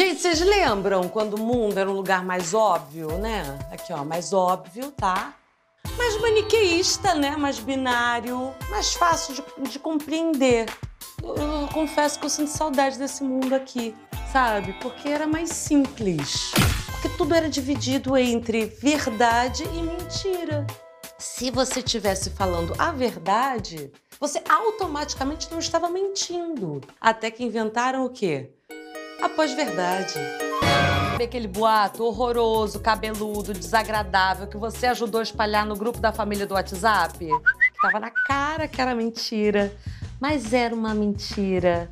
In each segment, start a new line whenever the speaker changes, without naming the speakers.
Gente, vocês lembram quando o mundo era um lugar mais óbvio, né? Aqui, ó, mais óbvio, tá? Mais maniqueísta, né? Mais binário, mais fácil de, de compreender. Eu, eu confesso que eu sinto saudade desse mundo aqui, sabe? Porque era mais simples. Porque tudo era dividido entre verdade e mentira. Se você estivesse falando a verdade, você automaticamente não estava mentindo. Até que inventaram o quê? A pós-verdade. Aquele boato horroroso, cabeludo, desagradável que você ajudou a espalhar no grupo da família do WhatsApp? Que tava na cara que era mentira, mas era uma mentira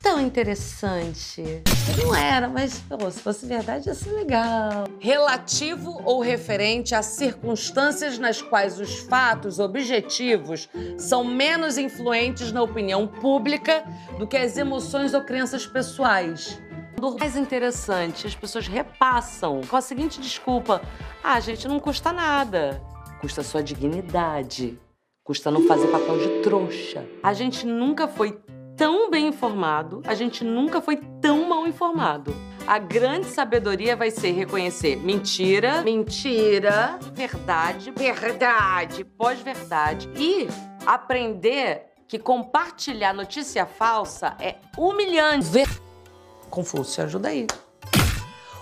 tão interessante. Não era, mas pô, se fosse verdade ia ser legal. Relativo ou referente a circunstâncias nas quais os fatos objetivos são menos influentes na opinião pública do que as emoções ou crenças pessoais. O mais interessante, as pessoas repassam com a seguinte desculpa: ah, gente, não custa nada. Custa sua dignidade. Custa não fazer papel de trouxa. A gente nunca foi tão bem informado, a gente nunca foi tão mal informado. A grande sabedoria vai ser reconhecer mentira, mentira, verdade, verdade, pós-verdade e aprender que compartilhar notícia falsa é humilhante. Ver... Confúcio, ajuda aí.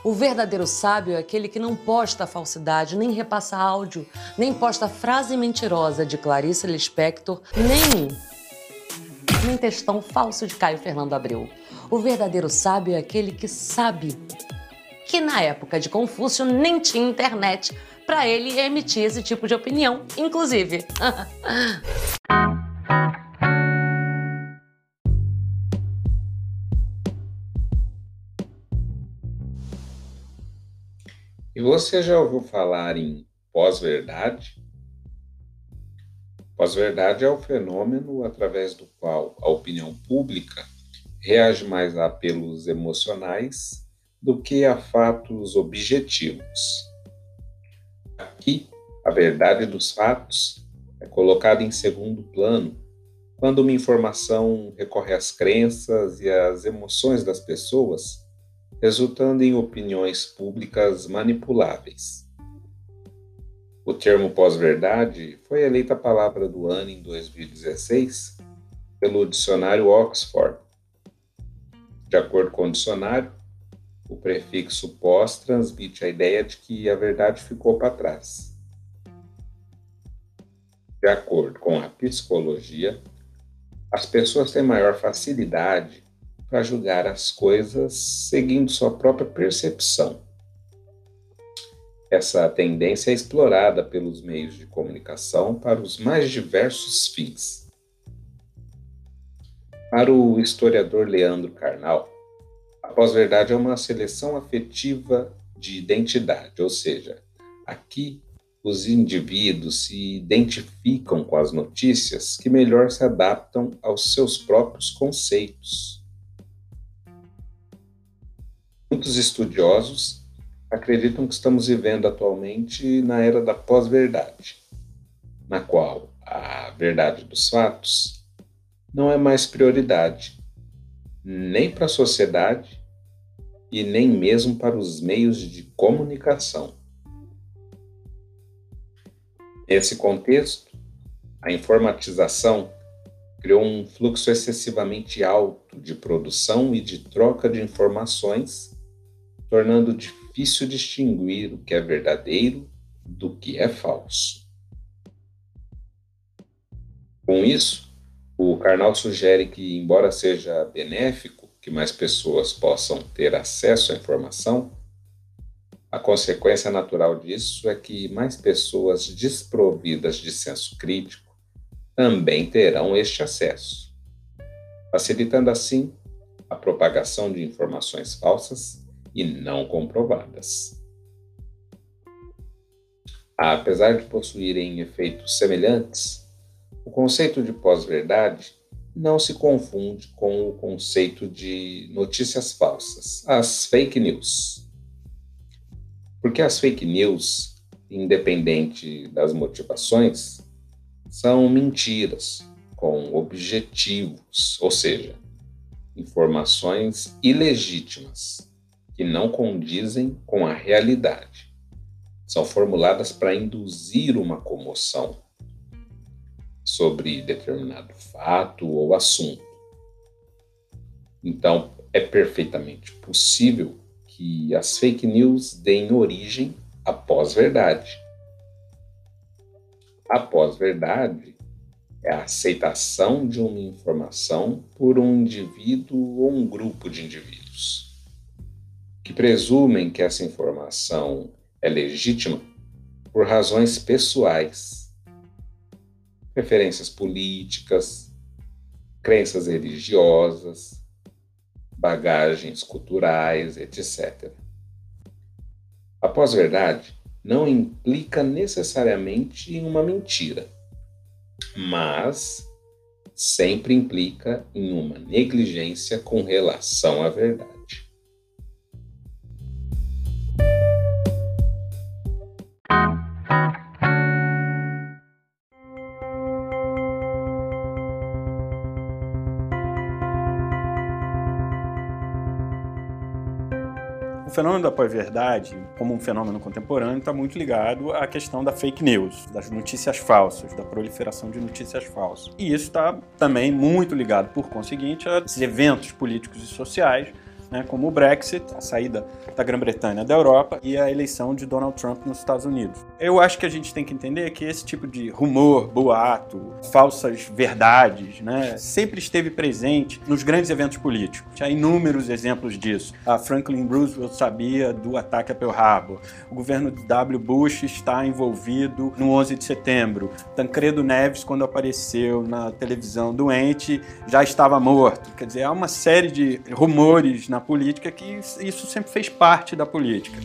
O verdadeiro sábio é aquele que não posta falsidade, nem repassa áudio, nem posta frase mentirosa de Clarice Lispector, nem nem textão falso de Caio Fernando Abreu. O verdadeiro sábio é aquele que sabe que na época de Confúcio nem tinha internet para ele emitir esse tipo de opinião, inclusive.
E você já ouviu falar em pós-verdade? Pós-verdade é o fenômeno através do qual a opinião pública reage mais a apelos emocionais do que a fatos objetivos. Aqui, a verdade dos fatos é colocada em segundo plano quando uma informação recorre às crenças e às emoções das pessoas, resultando em opiniões públicas manipuláveis. O termo pós-verdade foi eleita a palavra do ano em 2016 pelo dicionário Oxford. De acordo com o dicionário, o prefixo pós transmite a ideia de que a verdade ficou para trás. De acordo com a psicologia, as pessoas têm maior facilidade para julgar as coisas seguindo sua própria percepção essa tendência é explorada pelos meios de comunicação para os mais diversos fins. Para o historiador Leandro Carnal, a pós-verdade é uma seleção afetiva de identidade, ou seja, aqui os indivíduos se identificam com as notícias que melhor se adaptam aos seus próprios conceitos. Muitos estudiosos acreditam que estamos vivendo atualmente na era da pós-verdade, na qual a verdade dos fatos não é mais prioridade, nem para a sociedade e nem mesmo para os meios de comunicação. Nesse contexto, a informatização criou um fluxo excessivamente alto de produção e de troca de informações, tornando difícil difícil distinguir o que é verdadeiro do que é falso. Com isso, o Karnal sugere que, embora seja benéfico que mais pessoas possam ter acesso à informação, a consequência natural disso é que mais pessoas desprovidas de senso crítico também terão este acesso, facilitando assim a propagação de informações falsas e não comprovadas. Apesar de possuírem efeitos semelhantes, o conceito de pós-verdade não se confunde com o conceito de notícias falsas, as fake news. Porque as fake news, independente das motivações, são mentiras com objetivos, ou seja, informações ilegítimas que não condizem com a realidade. São formuladas para induzir uma comoção sobre determinado fato ou assunto. Então, é perfeitamente possível que as fake news deem origem à pós-verdade. A pós-verdade é a aceitação de uma informação por um indivíduo ou um grupo de indivíduos, que presumem que essa informação é legítima por razões pessoais, preferências políticas, crenças religiosas, bagagens culturais, etc. A pós-verdade não implica necessariamente em uma mentira mas sempre implica em uma negligência com relação à verdade.
Fenômeno da pós-verdade, como um fenômeno contemporâneo, está muito ligado à questão da fake news, das notícias falsas, da proliferação de notícias falsas. E isso está também muito ligado, por conseguinte, a eventos políticos e sociais né, como o Brexit, a saída da Grã-Bretanha da Europa e a eleição de Donald Trump nos Estados Unidos. Eu acho que a gente tem que entender que esse tipo de rumor, boato, falsas verdades, né, sempre esteve presente nos grandes eventos políticos. Há inúmeros exemplos disso. A Franklin Roosevelt sabia do ataque a Pearl Harbor. O governo de W. Bush está envolvido no 11 de setembro. Tancredo Neves, quando apareceu na televisão doente, já estava morto. Quer dizer, há uma série de rumores na política que isso sempre fez parte da política.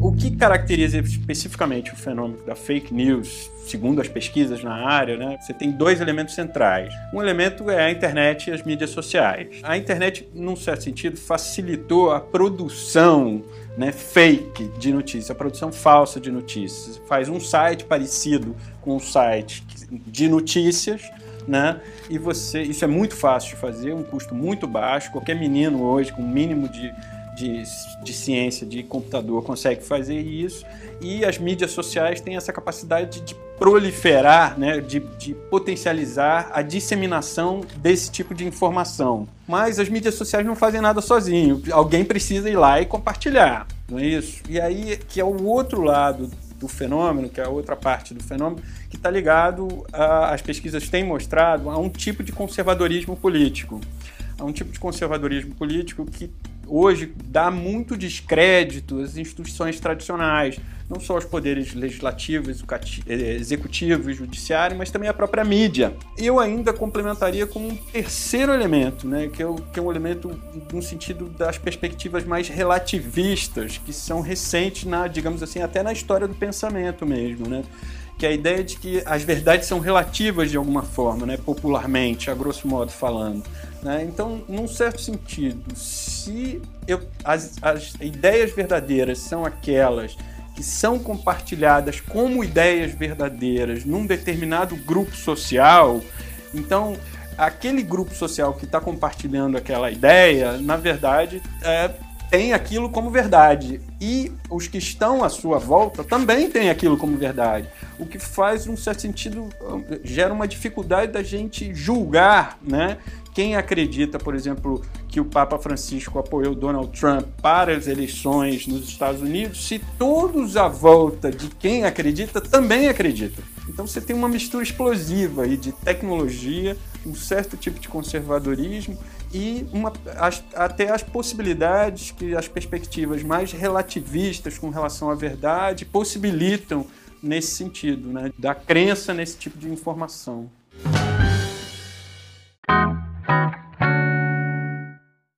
O que caracteriza especificamente o fenômeno da fake news, segundo as pesquisas na área, né, você tem dois elementos centrais. Um elemento é a internet e as mídias sociais. A internet, num certo sentido, facilitou a produção né, fake de notícias, a produção falsa de notícias. Faz um site parecido com um site de notícias, né? E você, isso é muito fácil de fazer, um custo muito baixo. Qualquer menino hoje com o mínimo de, de, de, ciência, de computador, consegue fazer isso. E as mídias sociais têm essa capacidade de proliferar, né, de, de, potencializar a disseminação desse tipo de informação. Mas as mídias sociais não fazem nada sozinho. Alguém precisa ir lá e compartilhar, não é isso? E aí que é o outro lado do fenômeno, que é a outra parte do fenômeno, que está ligado, a, as pesquisas têm mostrado, a um tipo de conservadorismo político. A um tipo de conservadorismo político que hoje dá muito descrédito às instituições tradicionais, não só aos poderes legislativos, eh, executivos, judiciário, mas também a própria mídia. Eu ainda complementaria com um terceiro elemento, né, que, é o, que é um elemento no sentido das perspectivas mais relativistas, que são recentes, na, digamos assim, até na história do pensamento mesmo, né? que é a ideia de que as verdades são relativas de alguma forma, né, popularmente, a grosso modo falando. Né? Então, num certo sentido, se eu, as, as ideias verdadeiras são aquelas que são compartilhadas como ideias verdadeiras num determinado grupo social, então aquele grupo social que está compartilhando aquela ideia, na verdade, é, tem aquilo como verdade. E os que estão à sua volta também têm aquilo como verdade. O que faz, num certo sentido, gera uma dificuldade da gente julgar, né? Quem acredita, por exemplo, que o Papa Francisco apoiou Donald Trump para as eleições nos Estados Unidos, se todos à volta de quem acredita também acreditam. Então você tem uma mistura explosiva aí de tecnologia, um certo tipo de conservadorismo e uma, as, até as possibilidades que as perspectivas mais relativistas com relação à verdade possibilitam nesse sentido, né, da crença nesse tipo de informação.